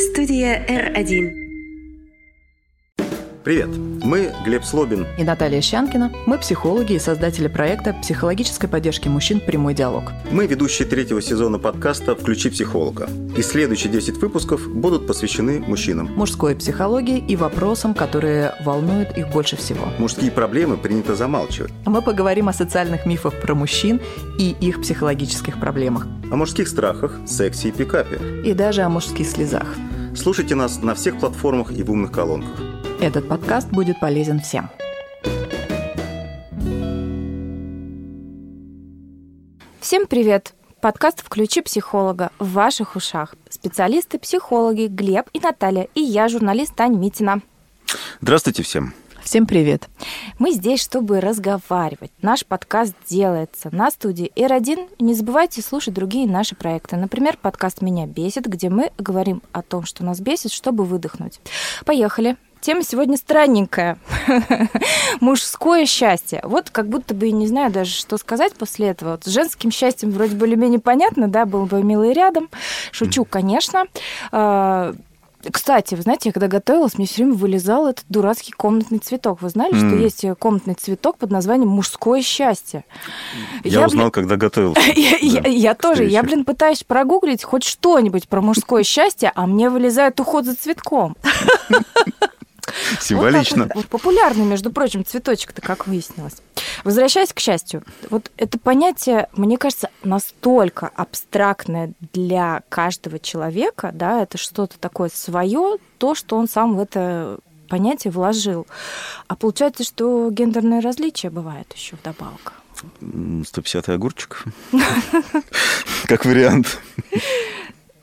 Студия R1. Привет, мы Глеб Слобин и Наталья Щанкина. Мы психологи и создатели проекта психологической поддержки мужчин «Прямой диалог». Мы ведущие третьего сезона подкаста «Включи психолога». И следующие 10 выпусков будут посвящены мужчинам. Мужской психологии и вопросам, которые волнуют их больше всего. Мужские проблемы принято замалчивать. Мы поговорим о социальных мифах про мужчин и их психологических проблемах. О мужских страхах, сексе и пикапе. И даже о мужских слезах. Слушайте нас на всех платформах и в умных колонках. Этот подкаст будет полезен всем. Всем привет! Подкаст «Включи психолога» в ваших ушах. Специалисты-психологи Глеб и Наталья, и я, журналист Таня Митина. Здравствуйте всем! Всем привет! Мы здесь, чтобы разговаривать. Наш подкаст делается на студии R1. Не забывайте слушать другие наши проекты. Например, подкаст «Меня бесит», где мы говорим о том, что нас бесит, чтобы выдохнуть. Поехали! Тема сегодня странненькая. Мужское счастье. Вот как будто бы не знаю даже, что сказать после этого. Вот с женским счастьем вроде более-менее понятно, да, был бы милый рядом. Шучу, конечно. Кстати, вы знаете, я когда готовилась, мне все время вылезал этот дурацкий комнатный цветок. Вы знали, mm. что есть комнатный цветок под названием «Мужское счастье»? Я, я узнал, блин... когда готовился. я, да, я, я тоже. Я, блин, пытаюсь прогуглить хоть что-нибудь про мужское счастье, а мне вылезает уход за цветком. Символично. Вот, вот популярный, между прочим, цветочек-то, как выяснилось. Возвращаясь к счастью, вот это понятие, мне кажется, настолько абстрактное для каждого человека, да, это что-то такое свое, то, что он сам в это понятие вложил. А получается, что гендерные различия бывают еще вдобавок. 150 огурчик. Как вариант.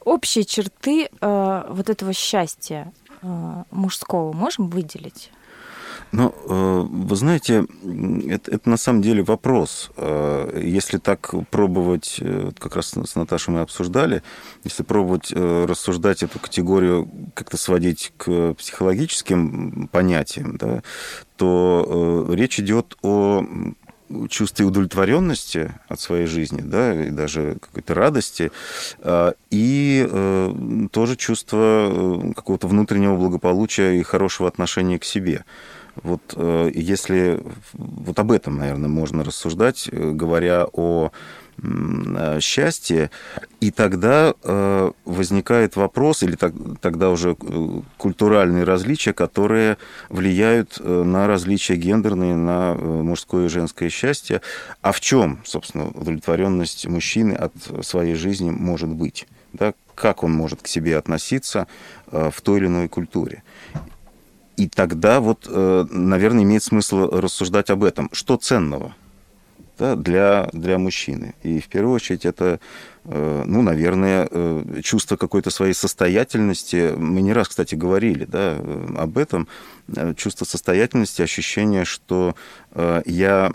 Общие черты э, вот этого счастья мужского можем выделить? Ну, э, вы знаете, это, это на самом деле вопрос. Э, если так пробовать, как раз с Наташей мы обсуждали, если пробовать рассуждать эту категорию, как-то сводить к психологическим понятиям, да, то речь идет о чувстве удовлетворенности от своей жизни, да, и даже какой-то радости, а, и э, тоже чувство э, какого-то внутреннего благополучия и хорошего отношения к себе. Вот э, если вот об этом, наверное, можно рассуждать, говоря о счастье, и тогда э, возникает вопрос, или тогда уже э, культуральные различия, которые влияют на различия гендерные, на мужское и женское счастье. А в чем, собственно, удовлетворенность мужчины от своей жизни может быть? Да? Как он может к себе относиться в той или иной культуре? И тогда вот, наверное, имеет смысл рассуждать об этом. Что ценного – да, для, для мужчины. И в первую очередь это, э, ну, наверное, э, чувство какой-то своей состоятельности. Мы не раз, кстати, говорили да, э, об этом. Чувство состоятельности, ощущение, что я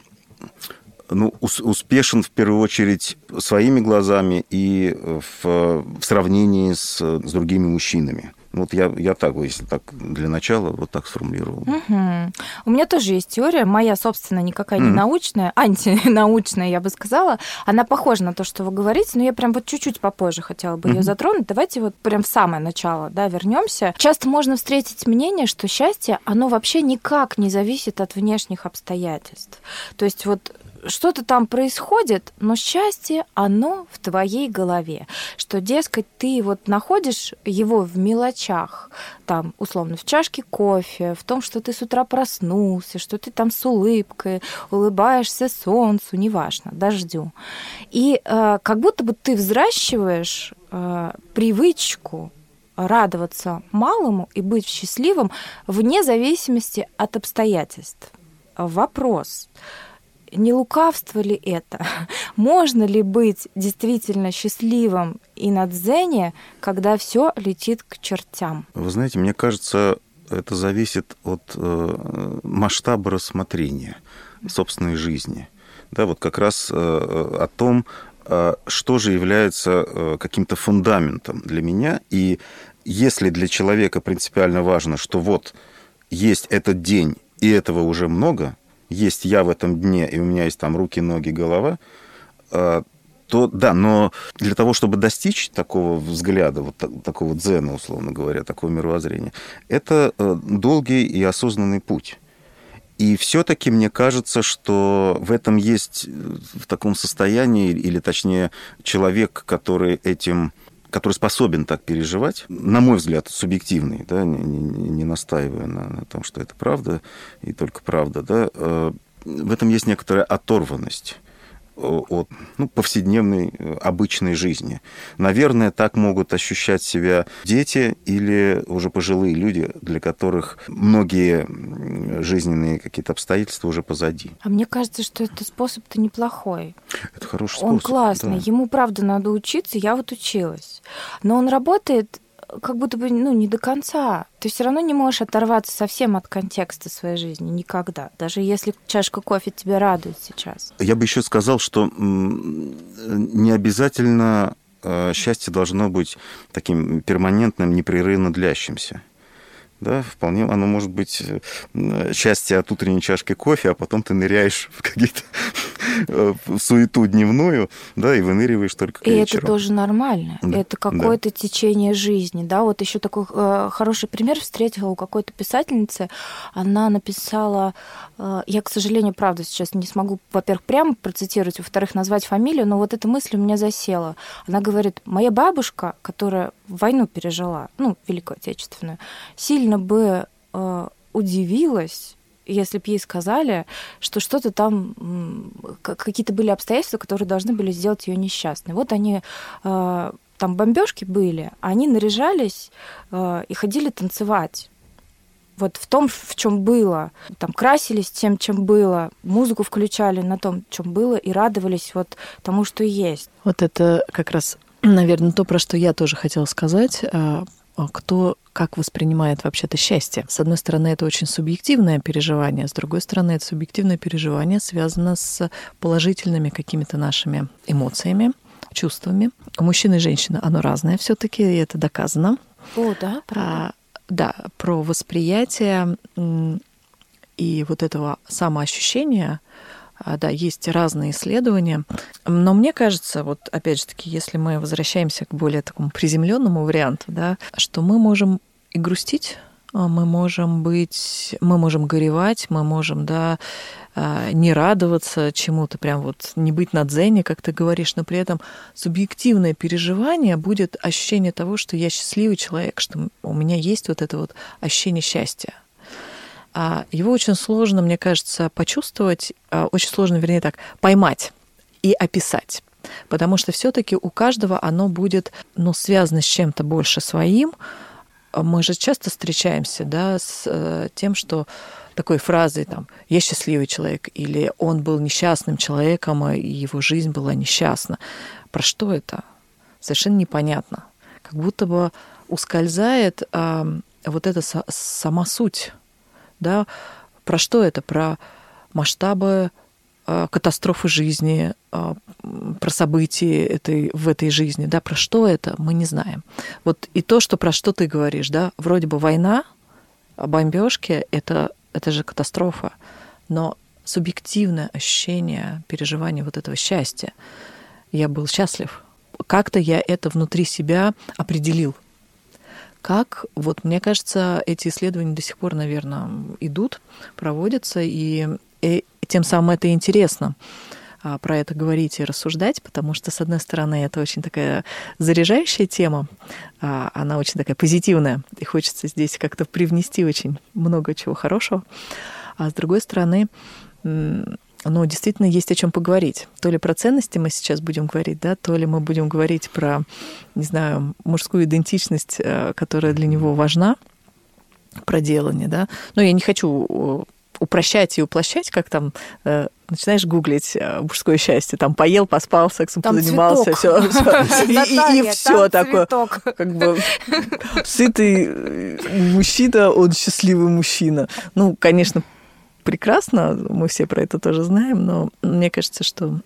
ну, успешен в первую очередь своими глазами и в, в сравнении с, с другими мужчинами. Вот я, я так, если так для начала, вот так сформулировал. Угу. У меня тоже есть теория, моя, собственно, никакая не научная, антинаучная, я бы сказала. Она похожа на то, что вы говорите, но я прям вот чуть-чуть попозже хотела бы ее затронуть. Давайте вот прям в самое начало, да, вернемся. Часто можно встретить мнение, что счастье, оно вообще никак не зависит от внешних обстоятельств. То есть вот что-то там происходит, но счастье, оно в твоей голове. Что, дескать, ты вот находишь его в мелочах, там, условно, в чашке кофе, в том, что ты с утра проснулся, что ты там с улыбкой, улыбаешься солнцу, неважно, дождю. И э, как будто бы ты взращиваешь э, привычку радоваться малому и быть счастливым вне зависимости от обстоятельств. Вопрос не лукавство ли это? Можно ли быть действительно счастливым и на дзене, когда все летит к чертям? Вы знаете, мне кажется, это зависит от э, масштаба рассмотрения собственной жизни. Да, вот как раз э, о том, э, что же является э, каким-то фундаментом для меня. И если для человека принципиально важно, что вот есть этот день, и этого уже много – есть я в этом дне, и у меня есть там руки, ноги, голова, а, то да, но для того, чтобы достичь такого взгляда, вот такого дзена, условно говоря, такого мировоззрения, это э, долгий и осознанный путь. И все-таки мне кажется, что в этом есть э, в таком состоянии, или точнее человек, который этим который способен так переживать, на мой взгляд, субъективный, да, не, не, не настаивая на, на том, что это правда и только правда, да, э, в этом есть некоторая оторванность от ну, повседневной э, обычной жизни. Наверное, так могут ощущать себя дети или уже пожилые люди, для которых многие жизненные какие-то обстоятельства уже позади. А мне кажется, что это способ-то неплохой. Это хороший способ. Он классный. Да. Ему, правда, надо учиться. Я вот училась. Но он работает как будто бы ну, не до конца. Ты все равно не можешь оторваться совсем от контекста своей жизни никогда, даже если чашка кофе тебя радует сейчас. Я бы еще сказал, что не обязательно э, счастье должно быть таким перманентным, непрерывно длящимся да, вполне оно может быть э, счастье от утренней чашки кофе, а потом ты ныряешь в какие-то э, суету дневную, да, и выныриваешь только к И вечеру. это тоже нормально. Да. Это какое-то да. течение жизни, да. Вот еще такой э, хороший пример встретила у какой-то писательницы. Она написала, э, я, к сожалению, правда сейчас не смогу, во-первых, прямо процитировать, во-вторых, назвать фамилию, но вот эта мысль у меня засела. Она говорит, моя бабушка, которая войну пережила, ну, Великую Отечественную, сильно бы э, удивилась, если бы ей сказали, что что-то там, какие-то были обстоятельства, которые должны были сделать ее несчастной. Вот они э, там бомбежки были, они наряжались э, и ходили танцевать. Вот в том, в чем было. Там красились тем, чем было, музыку включали на том, чем было, и радовались вот тому, что есть. Вот это как раз наверное, то, про что я тоже хотела сказать, а, а кто как воспринимает вообще-то счастье. С одной стороны, это очень субъективное переживание, с другой стороны, это субъективное переживание связано с положительными какими-то нашими эмоциями, чувствами. У мужчины и женщины оно разное все таки и это доказано. О, да, правда. А, да, про восприятие и вот этого самоощущения – да, есть разные исследования. Но мне кажется, вот опять же таки, если мы возвращаемся к более такому приземленному варианту, да, что мы можем и грустить, а, мы можем быть, мы можем горевать, мы можем, да, а, не радоваться чему-то, прям вот не быть на дзене, как ты говоришь, но при этом субъективное переживание будет ощущение того, что я счастливый человек, что у меня есть вот это вот ощущение счастья. А его очень сложно, мне кажется, почувствовать, а, очень сложно, вернее так, поймать и описать. Потому что все-таки у каждого оно будет ну, связано с чем-то больше своим. Мы же часто встречаемся да, с э, тем, что такой фразой там «я счастливый человек» или «он был несчастным человеком, и его жизнь была несчастна». Про что это? Совершенно непонятно. Как будто бы ускользает э, вот эта сама суть да, про что это? Про масштабы э, катастрофы жизни, э, про события этой, в этой жизни, да, про что это, мы не знаем. Вот и то, что про что ты говоришь, да, вроде бы война, бомбежки, это, это же катастрофа, но субъективное ощущение, переживание вот этого счастья, я был счастлив, как-то я это внутри себя определил, как, вот мне кажется, эти исследования до сих пор, наверное, идут, проводятся, и, и тем самым это интересно а, про это говорить и рассуждать, потому что, с одной стороны, это очень такая заряжающая тема, а, она очень такая позитивная, и хочется здесь как-то привнести очень много чего хорошего. А с другой стороны, но действительно есть о чем поговорить. То ли про ценности мы сейчас будем говорить, да, то ли мы будем говорить про, не знаю, мужскую идентичность, э, которая для него важна, про делание, да. Но я не хочу э, упрощать и уплощать, как там э, начинаешь гуглить мужское счастье, там поел, поспал, сексом там позанимался, все, и, и все такое, как бы сытый мужчина, он счастливый мужчина. Ну, конечно, прекрасно, мы все про это тоже знаем, но мне кажется, что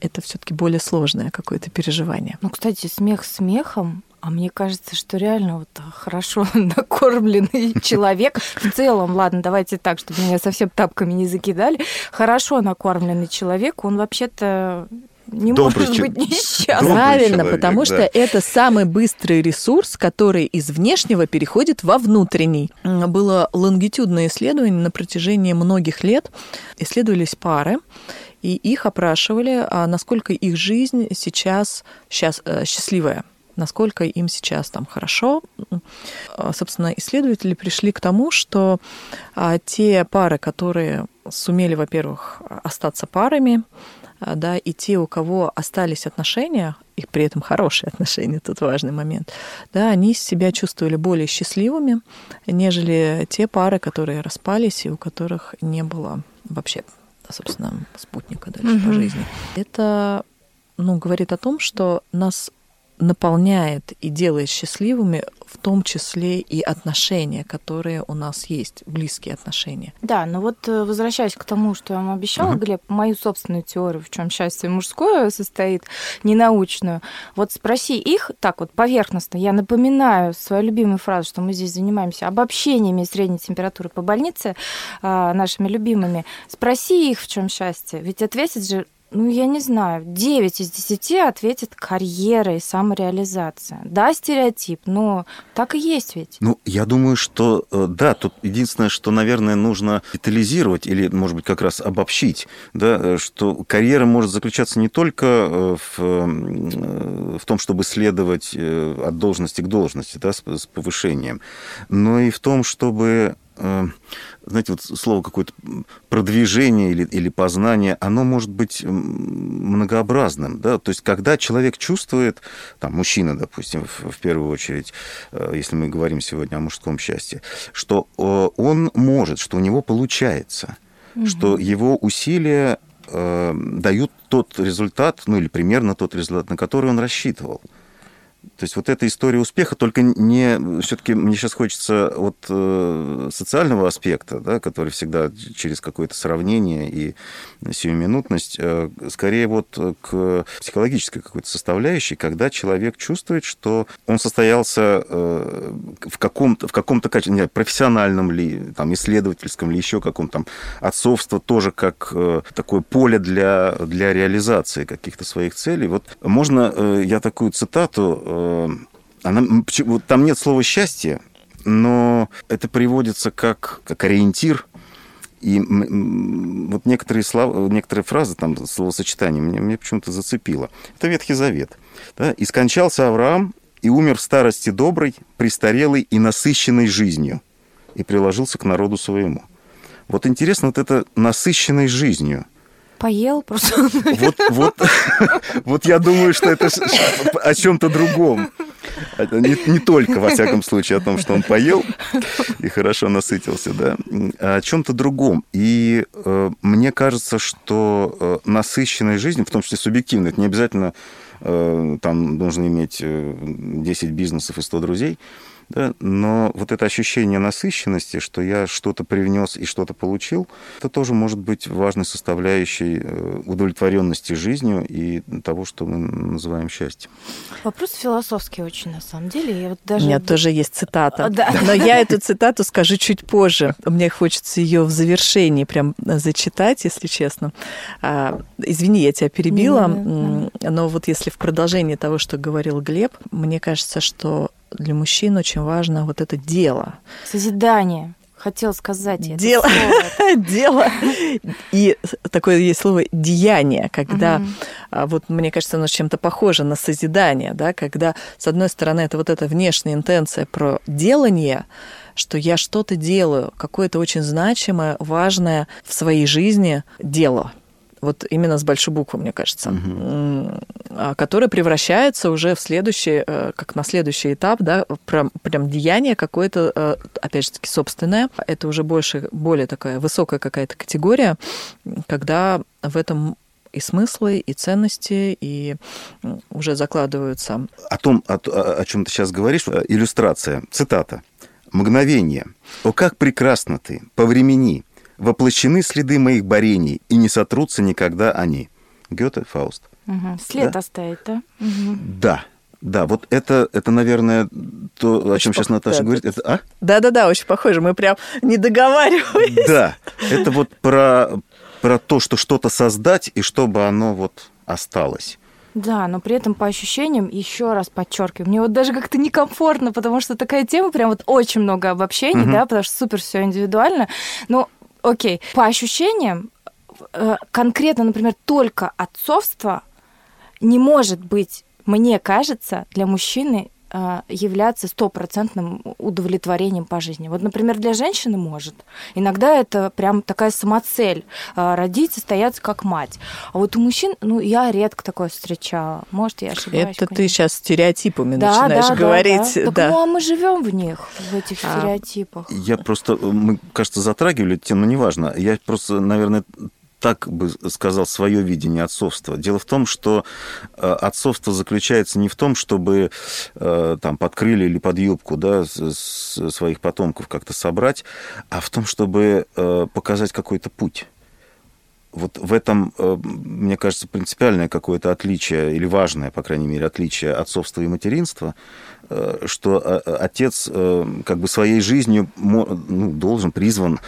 это все-таки более сложное какое-то переживание. Ну, кстати, смех смехом, а мне кажется, что реально вот хорошо накормленный человек, в целом, ладно, давайте так, чтобы меня совсем тапками не закидали, хорошо накормленный человек, он вообще-то не Добрый может быть несчастным. Правильно, человек, потому да. что это самый быстрый ресурс, который из внешнего переходит во внутренний. Было лонгитюдное исследование на протяжении многих лет. Исследовались пары, и их опрашивали, а насколько их жизнь сейчас сейчас э, счастливая насколько им сейчас там хорошо. А, собственно, исследователи пришли к тому, что а, те пары, которые сумели, во-первых, остаться парами, да, и те, у кого остались отношения, и при этом хорошие отношения, тут важный момент, да, они себя чувствовали более счастливыми, нежели те пары, которые распались и у которых не было вообще, собственно, спутника дальше угу. по жизни. Это ну, говорит о том, что нас наполняет и делает счастливыми, в том числе и отношения, которые у нас есть, близкие отношения. Да, но вот э, возвращаясь к тому, что я вам обещала, uh-huh. Глеб, мою собственную теорию, в чем счастье мужское состоит, ненаучную, вот спроси их так вот поверхностно. Я напоминаю свою любимую фразу, что мы здесь занимаемся обобщениями средней температуры по больнице а, нашими любимыми. Спроси их, в чем счастье. Ведь ответить же ну, я не знаю, 9 из 10 ответит карьера и самореализация. Да, стереотип, но так и есть ведь. Ну, я думаю, что э, да, тут единственное, что, наверное, нужно детализировать или, может быть, как раз обобщить, да, э, что карьера может заключаться не только э, в, в том, чтобы следовать от должности к должности, да, с, с повышением, но и в том, чтобы знаете, вот слово какое-то продвижение или, или познание, оно может быть многообразным, да, то есть когда человек чувствует, там, мужчина, допустим, в, в первую очередь, э, если мы говорим сегодня о мужском счастье, что э, он может, что у него получается, угу. что его усилия э, дают тот результат, ну или примерно тот результат, на который он рассчитывал. То есть вот эта история успеха, только не... Все-таки мне сейчас хочется от э, социального аспекта, да, который всегда через какое-то сравнение и сиюминутность, э, скорее вот к психологической какой-то составляющей, когда человек чувствует, что он состоялся э, в каком-то, в каком-то качестве, не профессиональном ли, там, исследовательском ли, еще каком-то там, отцовство тоже как такое поле для, для реализации каких-то своих целей. Вот можно я такую цитату Э, она, там нет слова «счастье», но это приводится как, как ориентир. И вот некоторые, слова, некоторые фразы, там, словосочетания мне, мне почему-то зацепило. Это Ветхий Завет. Да? «И скончался Авраам, и умер в старости доброй, престарелой и насыщенной жизнью, и приложился к народу своему». Вот интересно, вот это насыщенной жизнью – Поел просто. Вот, вот, вот я думаю, что это о чем-то другом. Не, не только, во всяком случае, о том, что он поел и хорошо насытился, да, а о чем-то другом. И э, мне кажется, что э, насыщенная жизнь, в том числе субъективная, это не обязательно э, там нужно иметь 10 э, бизнесов и 100 друзей, да, но вот это ощущение насыщенности, что я что-то привнес и что-то получил, это тоже может быть важной составляющей э, удовлетворенности жизнью и того, что мы называем счастьем. Вопрос философский очень, на самом деле. Я вот даже... У меня тоже есть цитата, да. но я эту цитату скажу чуть позже. Мне хочется ее в завершении прям зачитать, если честно. А, извини, я тебя перебила, но вот если в продолжении того, что говорил Глеб, мне кажется, что для мужчин очень важно вот это дело. Созидание. Хотел сказать это дело, дело и такое есть слово деяние, когда угу. вот мне кажется, оно чем-то похоже на созидание, да, когда с одной стороны это вот эта внешняя интенция про делание, что я что-то делаю, какое-то очень значимое, важное в своей жизни дело, вот именно с большой буквы, мне кажется, угу. которая превращается уже в следующий, э, как на следующий этап, да, прям, прям деяние какое-то, э, опять же таки, собственное. Это уже больше, более такая высокая какая-то категория, когда в этом и смыслы, и ценности, и уже закладываются. О том, о, о чем ты сейчас говоришь, э, иллюстрация, цитата. «Мгновение. О, как прекрасно ты! По времени! Воплощены следы моих борений, и не сотрутся никогда они. Гёте, Фауст. Угу. След да? оставить, да? Угу. Да. Да, вот это, это, наверное, то, очень о чем сейчас Наташа да, говорит. Это, а? Да-да-да, очень похоже. Мы прям не договаривались. Да, это вот про, про то, что что-то создать, и чтобы оно вот осталось. Да, но при этом по ощущениям, еще раз подчеркиваю, мне вот даже как-то некомфортно, потому что такая тема, прям вот очень много обобщений, угу. да, потому что супер все индивидуально. Но, окей, по ощущениям, э, конкретно, например, только отцовство не может быть, мне кажется, для мужчины являться стопроцентным удовлетворением по жизни. Вот, например, для женщины может. Иногда это прям такая самоцель а, родить, состояться как мать. А вот у мужчин, ну, я редко такое встречала. Может, я ошибаюсь. Это конечно. ты сейчас стереотипами да, начинаешь да, говорить. Да, да. Так, да. ну, а мы живем в них, в этих а. стереотипах. Я просто, мы, кажется, затрагивали тему, но неважно. Я просто, наверное, так бы сказал свое видение отцовства. Дело в том, что э, отцовство заключается не в том, чтобы э, там под крылья или под юбку да, своих потомков как-то собрать, а в том, чтобы э, показать какой-то путь вот в этом, мне кажется, принципиальное какое-то отличие, или важное, по крайней мере, отличие отцовства и материнства, Э, что э, э, отец как бы своей жизнью ну, должен, призван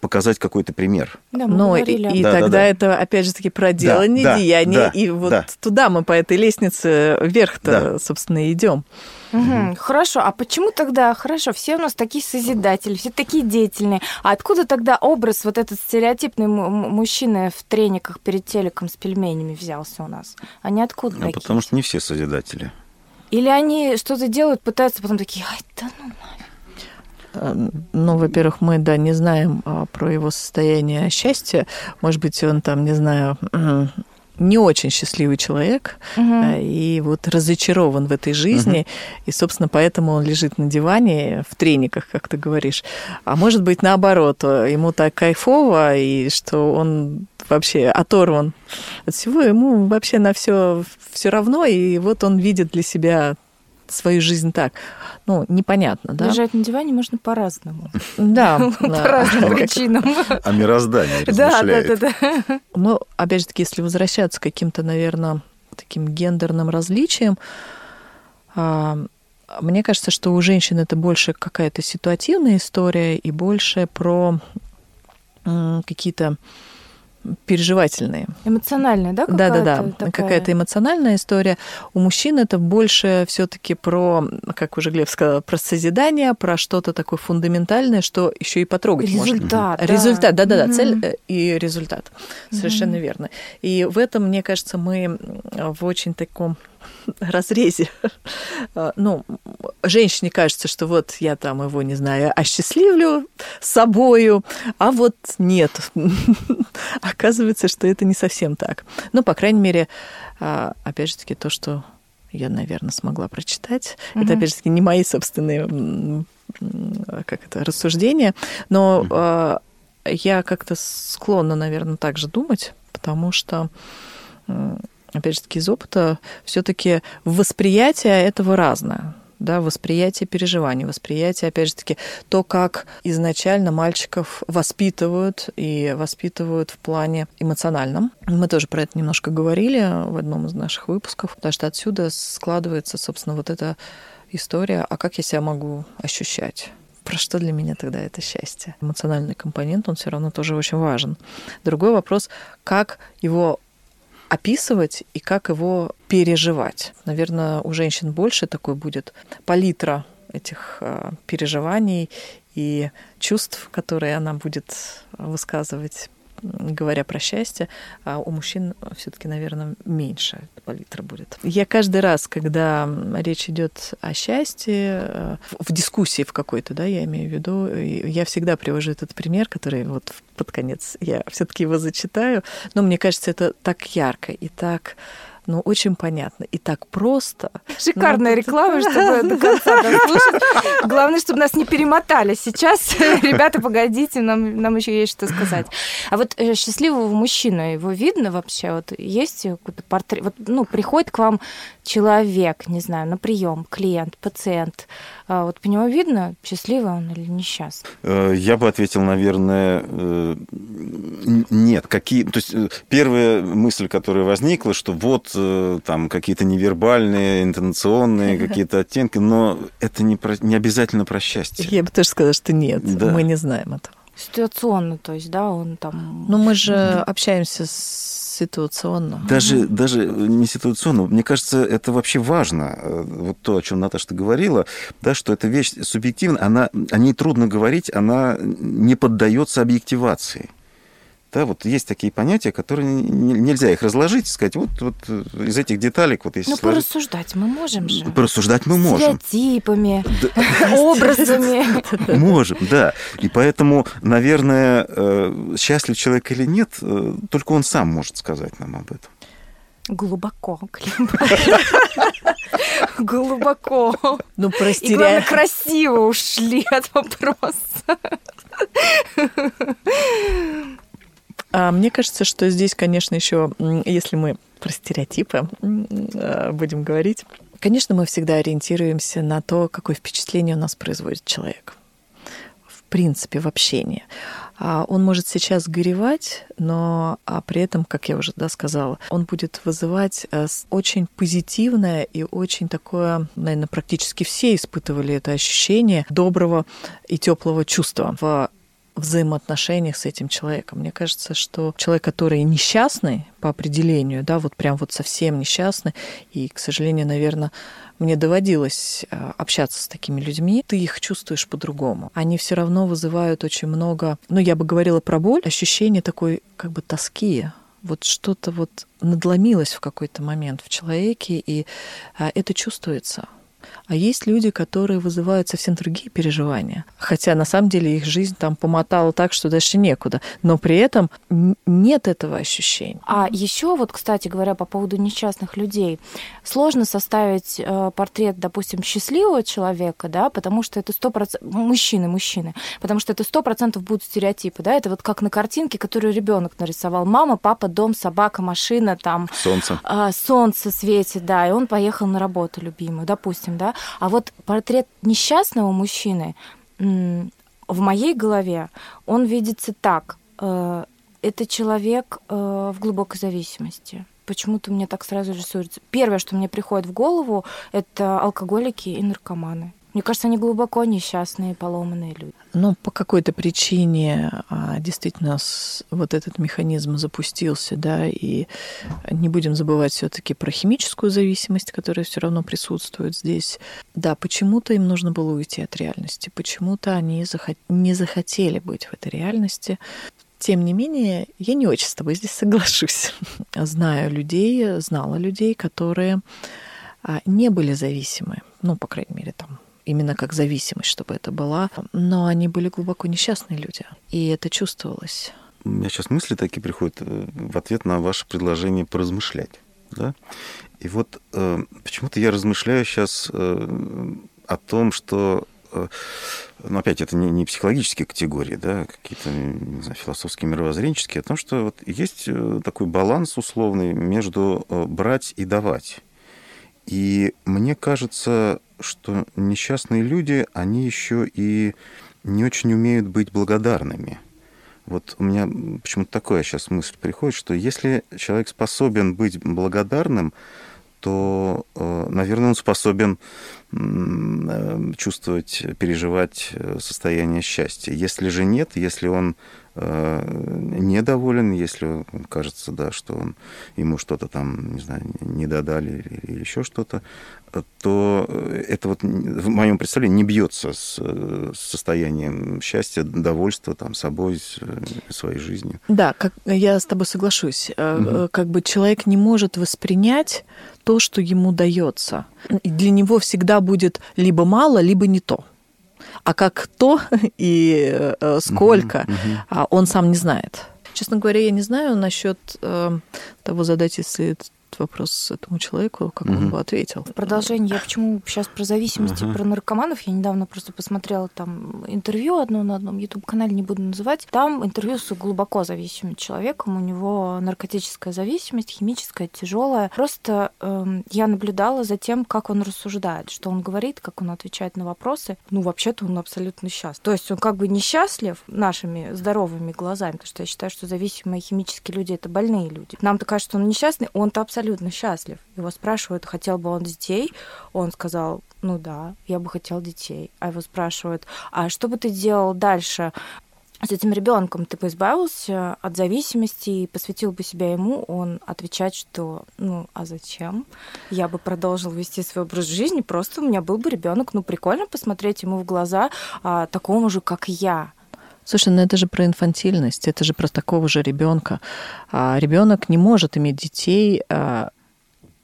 показать какой-то пример. Да, Но и, и да, тогда да, да. это, опять же таки, про делание, да, деяние, да, и вот да. туда мы по этой лестнице вверх-то, да. собственно, идем. Угу. Хорошо, а почему тогда, хорошо, все у нас такие созидатели, все такие деятельные, а откуда тогда образ вот этот стереотипный мужчина в трениках перед телеком с пельменями взялся у нас? Они откуда а такие? Потому что не все созидатели. Или они что-то делают, пытаются, потом такие, ай, да ну нафиг. Э, ну, во-первых, мы, да, не знаем а, про его состояние счастья. Может быть, он там, не знаю, не очень счастливый человек угу. и вот разочарован в этой жизни, угу. и, собственно, поэтому он лежит на диване в трениках, как ты говоришь. А может быть, наоборот, ему так кайфово, и что он вообще оторван от всего, ему вообще на все все равно, и вот он видит для себя свою жизнь так. Ну, непонятно, да? Лежать на диване можно по-разному. Да. По разным причинам. А мироздание Да, да, да, да. Но, опять же таки, если возвращаться к каким-то, наверное, таким гендерным различиям, а, мне кажется, что у женщин это больше какая-то ситуативная история и больше про какие-то переживательные. Эмоциональная, да? Да, да, да. Какая-то эмоциональная история. У мужчин это больше все-таки про, как уже Глеб сказал, про созидание, про что-то такое фундаментальное, что еще и потрогать результат, можно. Да. Результат, да, да, да, цель э, и результат. Совершенно верно. И в этом, мне кажется, мы в очень таком разрезе. А, ну, женщине кажется, что вот я там его, не знаю, осчастливлю собою, а вот нет. Оказывается, что это не совсем так. Ну, по крайней мере, а, опять же таки, то, что я, наверное, смогла прочитать, mm это, опять же таки, не мои собственные как это, рассуждения, но mm я как-то склонна, наверное, так же думать, потому что опять же таки, из опыта, все-таки восприятие этого разное да, восприятие переживаний, восприятие, опять же таки, то, как изначально мальчиков воспитывают и воспитывают в плане эмоциональном. Мы тоже про это немножко говорили в одном из наших выпусков, потому что отсюда складывается, собственно, вот эта история, а как я себя могу ощущать? про что для меня тогда это счастье? Эмоциональный компонент, он все равно тоже очень важен. Другой вопрос, как его описывать и как его переживать. Наверное, у женщин больше такой будет палитра этих а, переживаний и чувств, которые она будет высказывать говоря про счастье, а у мужчин все-таки, наверное, меньше палитра будет. Я каждый раз, когда речь идет о счастье, э, в дискуссии в какой-то, да, я имею в виду, я всегда привожу этот пример, который вот под конец я все-таки его зачитаю, но мне кажется, это так ярко и так ну, очень понятно и так просто. Шикарная ну, реклама, чтобы до конца дослушать. Главное, чтобы нас не перемотали сейчас. Ребята, погодите, нам, нам еще есть что сказать. А вот э, счастливого мужчину, его видно вообще? Вот есть какой-то портрет? Вот, ну, приходит к вам человек, не знаю, на прием, клиент, пациент, а вот по нему видно, счастливый он или несчастный? Э, я бы ответил, наверное, э, нет. Какие, то есть первая мысль, которая возникла, что вот там какие-то невербальные, интонационные какие-то оттенки, но это не, про, не обязательно про счастье. Я бы тоже сказала, что нет, да. мы не знаем этого. Ситуационно, то есть, да, он там... Ну, мы же общаемся с ситуационно. Даже, даже не ситуационно. Мне кажется, это вообще важно. Э, вот то, о чем Наташа говорила, да, что эта вещь субъективна, она, о ней трудно говорить, она не поддается объективации. Да, вот есть такие понятия, которые нельзя их разложить и сказать, вот, вот из этих деталек, вот если Ну, сложить... порассуждать мы можем же. Порассуждать мы можем. Стереотипами, образами. Можем, да. И поэтому, наверное, э, счастлив человек или нет, э, только он сам может сказать нам об этом. Глубоко, Клим. Глубоко. Ну, прости. И главное, красиво ушли от вопроса. А мне кажется, что здесь, конечно, еще, если мы про стереотипы а, будем говорить, конечно, мы всегда ориентируемся на то, какое впечатление у нас производит человек. В принципе, в общении. А он может сейчас горевать, но а при этом, как я уже да, сказала, он будет вызывать э, очень позитивное и очень такое, наверное, практически все испытывали это ощущение доброго и теплого чувства в взаимоотношениях с этим человеком. Мне кажется, что человек, который несчастный по определению, да, вот прям вот совсем несчастный, и, к сожалению, наверное, мне доводилось э, общаться с такими людьми, ты их чувствуешь по-другому. Они все равно вызывают очень много, ну, я бы говорила про боль, ощущение такой как бы тоски, вот что-то вот надломилось в какой-то момент в человеке, и а, это чувствуется. А есть люди, которые вызывают совсем другие переживания. Хотя на самом деле их жизнь там помотала так, что дальше некуда. Но при этом нет этого ощущения. А еще вот, кстати говоря, по поводу несчастных людей, сложно составить э, портрет, допустим, счастливого человека, да, потому что это сто процентов мужчины, мужчины, потому что это сто процентов будут стереотипы, да, это вот как на картинке, которую ребенок нарисовал, мама, папа, дом, собака, машина, там солнце, э, солнце светит, да, и он поехал на работу любимую, допустим, да, а вот портрет несчастного мужчины в моей голове, он видится так. Э, это человек э, в глубокой зависимости. Почему-то мне так сразу рисуется. Первое, что мне приходит в голову, это алкоголики и наркоманы. Мне кажется, они глубоко несчастные, поломанные люди. Ну, по какой-то причине а, действительно вот этот механизм запустился, да, и не будем забывать все-таки про химическую зависимость, которая все равно присутствует здесь. Да, почему-то им нужно было уйти от реальности, почему-то они не захотели быть в этой реальности. Тем не менее, я не очень с тобой здесь соглашусь. Знаю людей, знала людей, которые а, не были зависимы, ну, по крайней мере, там именно как зависимость, чтобы это была. Но они были глубоко несчастные люди, и это чувствовалось. У меня сейчас мысли такие приходят э, в ответ на ваше предложение поразмышлять. Да? И вот э, почему-то я размышляю сейчас э, о том, что э, ну, опять, это не, не психологические категории, да, какие-то, не знаю, философские, мировоззренческие, о том, что вот есть э, такой баланс условный между брать и давать. И мне кажется, что несчастные люди, они еще и не очень умеют быть благодарными. Вот у меня почему-то такая сейчас мысль приходит, что если человек способен быть благодарным, то, э, наверное, он способен э, чувствовать, переживать э, состояние счастья. Если же нет, если он недоволен, если кажется, да, что он, ему что-то там, не знаю, не додали или, или еще что-то, то это вот в моем представлении не бьется с состоянием счастья, довольства там собой, своей жизнью. Да, как, я с тобой соглашусь. Угу. Как бы человек не может воспринять то, что ему дается. И для него всегда будет либо мало, либо не то. А как то и э, сколько, uh-huh, uh-huh. он сам не знает. Честно говоря, я не знаю насчет э, того задать, если вопрос этому человеку, как угу. он бы ответил. Продолжение. Я почему сейчас про зависимости, угу. про наркоманов. Я недавно просто посмотрела там интервью одно на одном YouTube-канале, не буду называть. Там интервью с глубоко зависимым человеком. У него наркотическая зависимость, химическая, тяжелая. Просто э, я наблюдала за тем, как он рассуждает, что он говорит, как он отвечает на вопросы. Ну, вообще-то он абсолютно счастлив. То есть он как бы несчастлив нашими здоровыми глазами, потому что я считаю, что зависимые химические люди это больные люди. Нам-то кажется, что он несчастный, он-то абсолютно абсолютно счастлив. Его спрашивают, хотел бы он детей. Он сказал, ну да, я бы хотел детей. А его спрашивают, а что бы ты делал дальше? с этим ребенком ты бы избавился от зависимости и посвятил бы себя ему, он отвечает, что ну а зачем? Я бы продолжил вести свой образ жизни, просто у меня был бы ребенок, ну прикольно посмотреть ему в глаза а, такому же, как я. Слушай, ну это же про инфантильность, это же про такого же ребенка. А ребенок не может иметь детей а,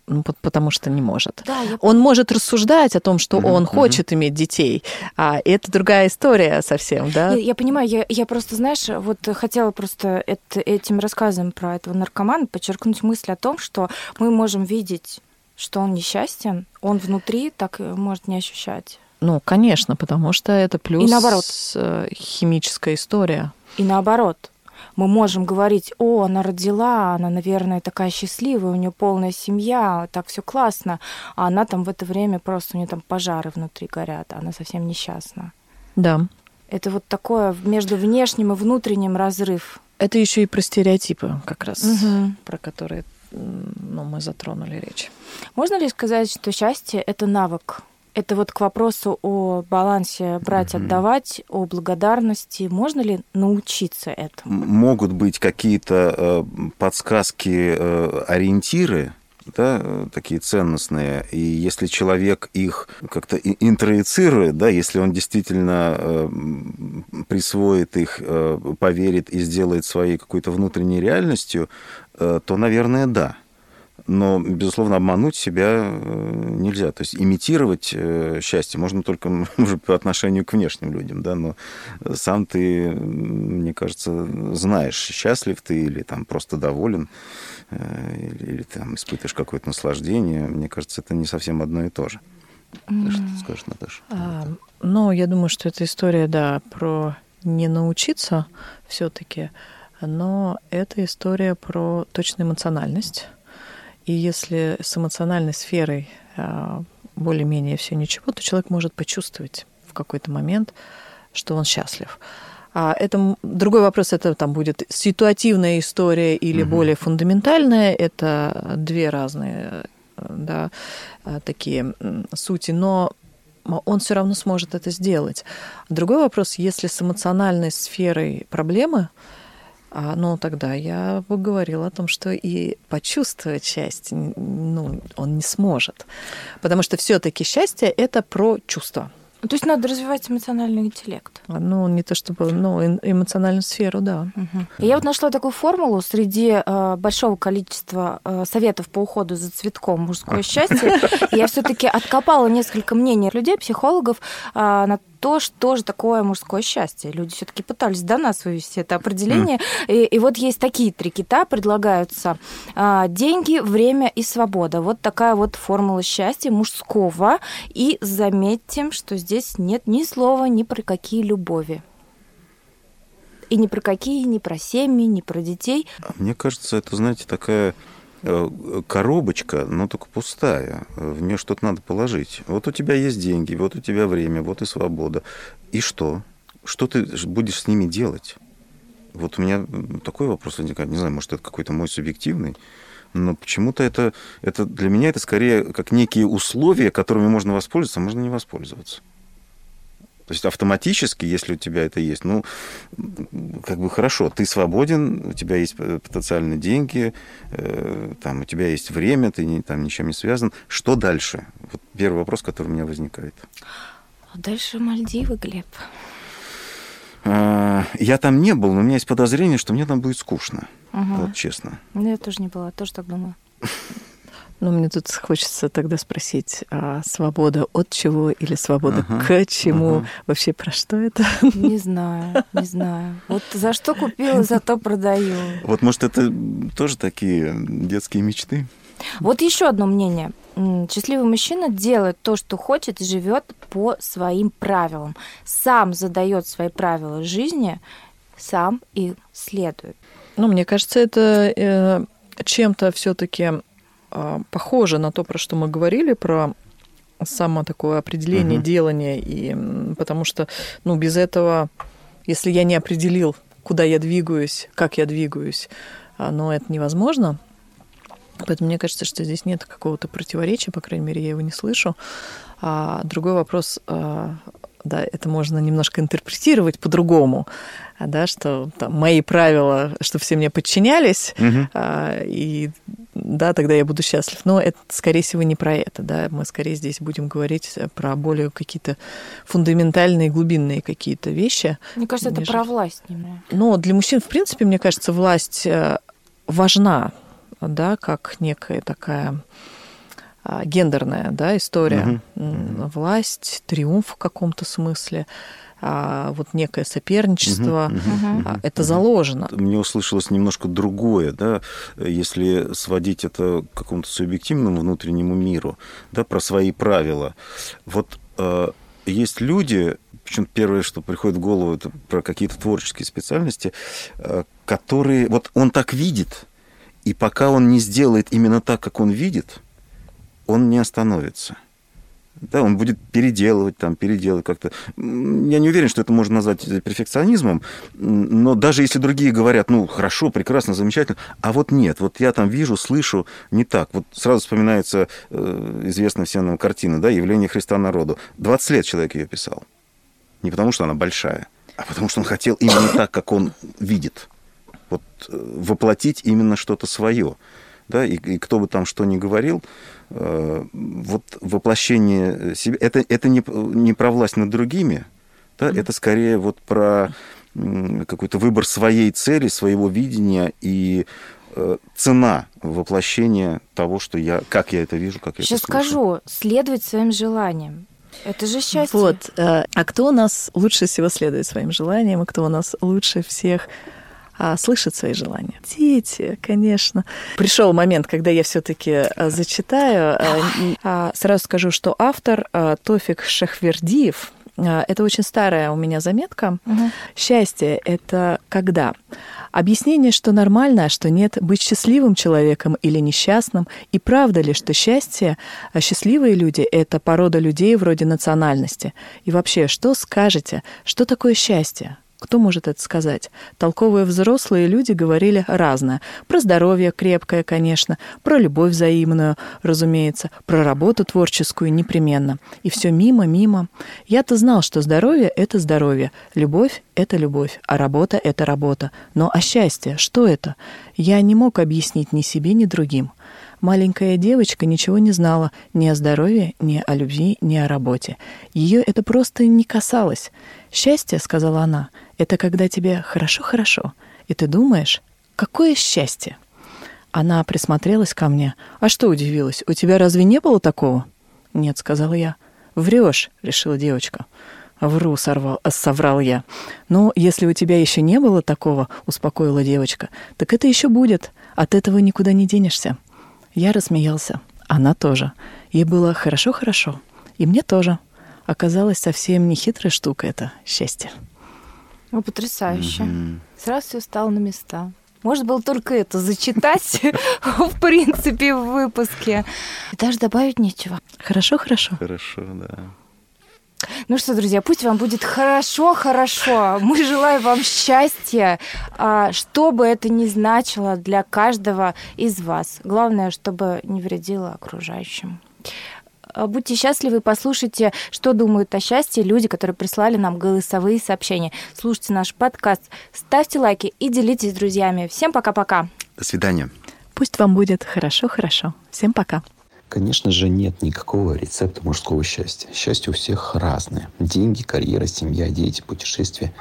ну, потому что не может. Да, я... Он может рассуждать о том, что mm-hmm. он хочет mm-hmm. иметь детей, а это другая история совсем, да? Я, я понимаю, я, я просто, знаешь, вот хотела просто это, этим рассказом про этого наркомана подчеркнуть мысль о том, что мы можем видеть, что он несчастен, он внутри так может не ощущать. Ну, конечно, потому что это плюс И наоборот. Э, химическая история. И наоборот мы можем говорить, о, она родила, она, наверное, такая счастливая, у нее полная семья, так все классно, а она там в это время просто, у нее там пожары внутри горят, она совсем несчастна. Да. Это вот такое между внешним и внутренним разрыв. Это еще и про стереотипы, как раз, угу. про которые ну, мы затронули речь. Можно ли сказать, что счастье это навык? Это вот к вопросу о балансе брать, отдавать, о благодарности. Можно ли научиться этому? Могут быть какие-то э, подсказки, э, ориентиры, да, э, такие ценностные, и если человек их как-то интроицирует, да, если он действительно э, присвоит их, э, поверит и сделает своей какой-то внутренней реальностью, э, то, наверное, да но, безусловно, обмануть себя э, нельзя. То есть имитировать э, счастье можно только уже по отношению к внешним людям, да, но сам ты, мне кажется, знаешь, счастлив ты или там просто доволен, э, или, или там испытываешь какое-то наслаждение. Мне кажется, это не совсем одно и то же. Что ты скажешь, Наташа? А, ну, я думаю, что эта история, да, про не научиться все-таки, но это история про точную эмоциональность и если с эмоциональной сферой а, более-менее все ничего, то человек может почувствовать в какой-то момент, что он счастлив. А это другой вопрос, это там будет ситуативная история или угу. более фундаментальная. Это две разные да, а, такие сути, но он все равно сможет это сделать. Другой вопрос, если с эмоциональной сферой проблемы, а, ну, тогда я бы говорила о том, что и почувствовать счастье, ну, он не сможет. Потому что все-таки счастье это про чувство. То есть надо развивать эмоциональный интеллект. А, ну, не то чтобы, ну, эмоциональную сферу, да. Угу. Я вот нашла такую формулу среди э, большого количества э, советов по уходу за цветком мужское счастье. Я все-таки откопала несколько мнений людей, психологов, э, на то, что же такое мужское счастье. Люди все-таки пытались до нас вывести это определение. Mm. И, и вот есть такие три кита, предлагаются а, деньги, время и свобода. Вот такая вот формула счастья мужского. И заметьте, что здесь нет ни слова ни про какие любови. И ни про какие, ни про семьи, ни про детей. Мне кажется, это, знаете, такая коробочка, но только пустая. В нее что-то надо положить. Вот у тебя есть деньги, вот у тебя время, вот и свобода. И что? Что ты будешь с ними делать? Вот у меня такой вопрос возникает. Не знаю, может, это какой-то мой субъективный. Но почему-то это, это для меня это скорее как некие условия, которыми можно воспользоваться, а можно не воспользоваться. То есть автоматически, если у тебя это есть, ну, как бы хорошо, ты свободен, у тебя есть потенциальные деньги, э, там, у тебя есть время, ты не, там ничем не связан. Что дальше? Вот первый вопрос, который у меня возникает. А дальше Мальдивы, Глеб. А, я там не был, но у меня есть подозрение, что мне там будет скучно. Угу. Вот честно. Ну, я тоже не была, тоже так думаю. Ну, мне тут хочется тогда спросить, а свобода от чего или свобода ага, к чему? Ага. Вообще про что это? Не знаю, не знаю. Вот за что купила, за то продаю. Вот, может, это тоже такие детские мечты? Вот еще одно мнение. Счастливый мужчина делает то, что хочет, и живет по своим правилам. Сам задает свои правила жизни, сам их следует. Ну, мне кажется, это э, чем-то все-таки похоже на то, про что мы говорили, про само такое определение, угу. делание, и потому что, ну, без этого, если я не определил, куда я двигаюсь, как я двигаюсь, а, но это невозможно. Поэтому мне кажется, что здесь нет какого-то противоречия, по крайней мере, я его не слышу. А другой вопрос, а, да, это можно немножко интерпретировать по-другому, да, что там, мои правила, что все мне подчинялись, угу. а, и да, тогда я буду счастлив. Но это, скорее всего, не про это, да, мы скорее здесь будем говорить про более какие-то фундаментальные, глубинные какие-то вещи. Мне кажется, нежели... это про власть немного. Но для мужчин, в принципе, мне кажется, власть э, важна, да, как некая такая гендерная да, история. Угу. Власть, триумф в каком-то смысле а, вот некое соперничество, угу, угу, это угу. заложено. Мне услышалось немножко другое, да, если сводить это к какому-то субъективному внутреннему миру, да, про свои правила. Вот э, есть люди, причем первое, что приходит в голову, это про какие-то творческие специальности, э, которые, вот он так видит, и пока он не сделает именно так, как он видит, он не остановится. Да, он будет переделывать, там, переделывать как-то. Я не уверен, что это можно назвать перфекционизмом, но даже если другие говорят, ну, хорошо, прекрасно, замечательно, а вот нет, вот я там вижу, слышу, не так. Вот сразу вспоминается э, известная всем нам картина, да, «Явление Христа народу». 20 лет человек ее писал. Не потому, что она большая, а потому, что он хотел именно так, как он видит. Вот э, воплотить именно что-то свое. Да, и, и кто бы там что ни говорил, Э, вот воплощение себя, это, это не, не про власть над другими, да, это скорее вот про какой-то выбор своей цели, своего видения и э, цена воплощения того, что я, как я это вижу, как я Сейчас это слышу. скажу, следовать своим желаниям. Это же счастье. Вот. Э, а кто у нас лучше всего следует своим желаниям, и кто у нас лучше всех а, слышит свои желания. Дети, конечно. Пришел момент, когда я все-таки а, зачитаю. А, а, сразу скажу, что автор Тофик Шахвердиев, это очень старая у меня заметка. Угу. Счастье это когда? Объяснение, что нормально, а что нет, быть счастливым человеком или несчастным, и правда ли, что счастье, счастливые люди – это порода людей вроде национальности? И вообще, что скажете, что такое счастье? Кто может это сказать? Толковые взрослые люди говорили разное. Про здоровье крепкое, конечно, про любовь взаимную, разумеется, про работу творческую непременно. И все мимо, мимо. Я-то знал, что здоровье — это здоровье, любовь — это любовь, а работа — это работа. Но а счастье, что это? Я не мог объяснить ни себе, ни другим. Маленькая девочка ничего не знала ни о здоровье, ни о любви, ни о работе. Ее это просто не касалось. «Счастье», — сказала она, — «это когда тебе хорошо-хорошо, и ты думаешь, какое счастье». Она присмотрелась ко мне. «А что удивилась? У тебя разве не было такого?» «Нет», — сказала я. «Врешь», — решила девочка. «Вру», — сорвал, — соврал я. «Ну, если у тебя еще не было такого», — успокоила девочка, — «так это еще будет. От этого никуда не денешься». Я рассмеялся. Она тоже. Ей было хорошо-хорошо. И мне тоже оказалось совсем не хитрая штука это счастье. Ну, потрясающе. Mm-hmm. Сразу все стало на места. Может было только это зачитать, в принципе, в выпуске. Даже добавить нечего. Хорошо, хорошо. Хорошо, да. Ну что, друзья, пусть вам будет хорошо-хорошо. Мы желаем вам счастья, а, что бы это ни значило для каждого из вас. Главное, чтобы не вредило окружающим. А, будьте счастливы, послушайте, что думают о счастье люди, которые прислали нам голосовые сообщения. Слушайте наш подкаст, ставьте лайки и делитесь с друзьями. Всем пока-пока. До свидания. Пусть вам будет хорошо-хорошо. Всем пока. Конечно же, нет никакого рецепта мужского счастья. Счастье у всех разное. Деньги, карьера, семья, дети, путешествия,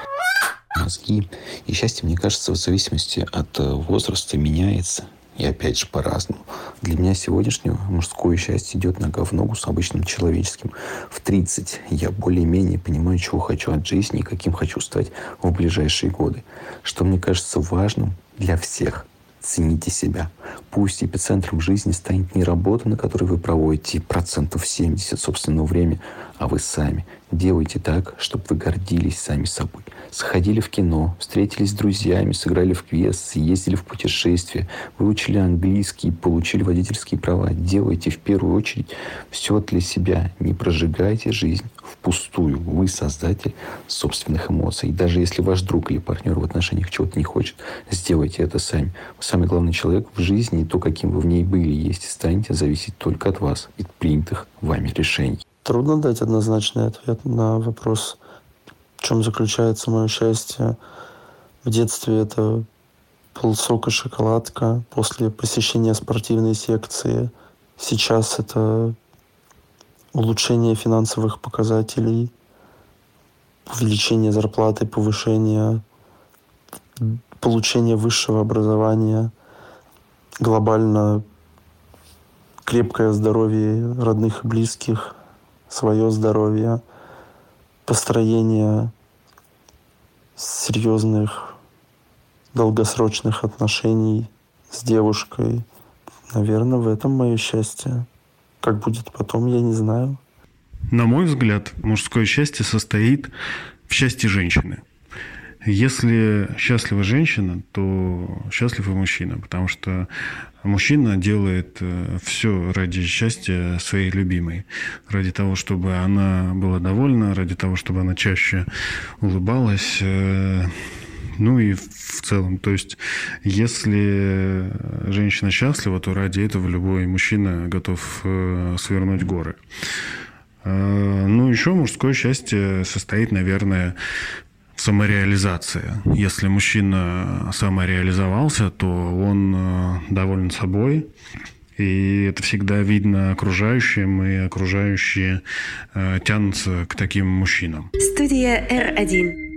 мозги. И счастье, мне кажется, в зависимости от э, возраста меняется. И опять же по-разному. Для меня сегодняшнего мужское счастье идет нога в ногу с обычным человеческим. В 30 я более-менее понимаю, чего хочу от жизни и каким хочу стать в ближайшие годы. Что мне кажется важным для всех. Цените себя. Пусть эпицентром жизни станет не работа, на которой вы проводите процентов 70 собственного времени, а вы сами. Делайте так, чтобы вы гордились сами собой. Сходили в кино, встретились с друзьями, сыграли в квест, ездили в путешествие, выучили английский, получили водительские права. Делайте в первую очередь все для себя. Не прожигайте жизнь впустую. Вы создатель собственных эмоций. Даже если ваш друг или партнер в отношениях чего-то не хочет, сделайте это сами. Вы самый главный человек в жизни, и то, каким вы в ней были, есть и станете, зависеть только от вас и принятых вами решений. Трудно дать однозначный ответ на вопрос В чем заключается мое счастье? В детстве это полсока шоколадка после посещения спортивной секции. Сейчас это улучшение финансовых показателей, увеличение зарплаты, повышение, получение высшего образования, глобально крепкое здоровье родных и близких, свое здоровье, построение серьезных долгосрочных отношений с девушкой. Наверное, в этом мое счастье. Как будет потом, я не знаю. На мой взгляд, мужское счастье состоит в счастье женщины. Если счастлива женщина, то счастлив и мужчина, потому что мужчина делает э, все ради счастья своей любимой, ради того, чтобы она была довольна, ради того, чтобы она чаще улыбалась, э, ну и в целом. То есть, если женщина счастлива, то ради этого любой мужчина готов э, свернуть горы. Ну, еще мужское счастье состоит, наверное, в самореализации. Если мужчина самореализовался, то он э, доволен собой, и это всегда видно окружающим, и окружающие э, тянутся к таким мужчинам. Студия R1.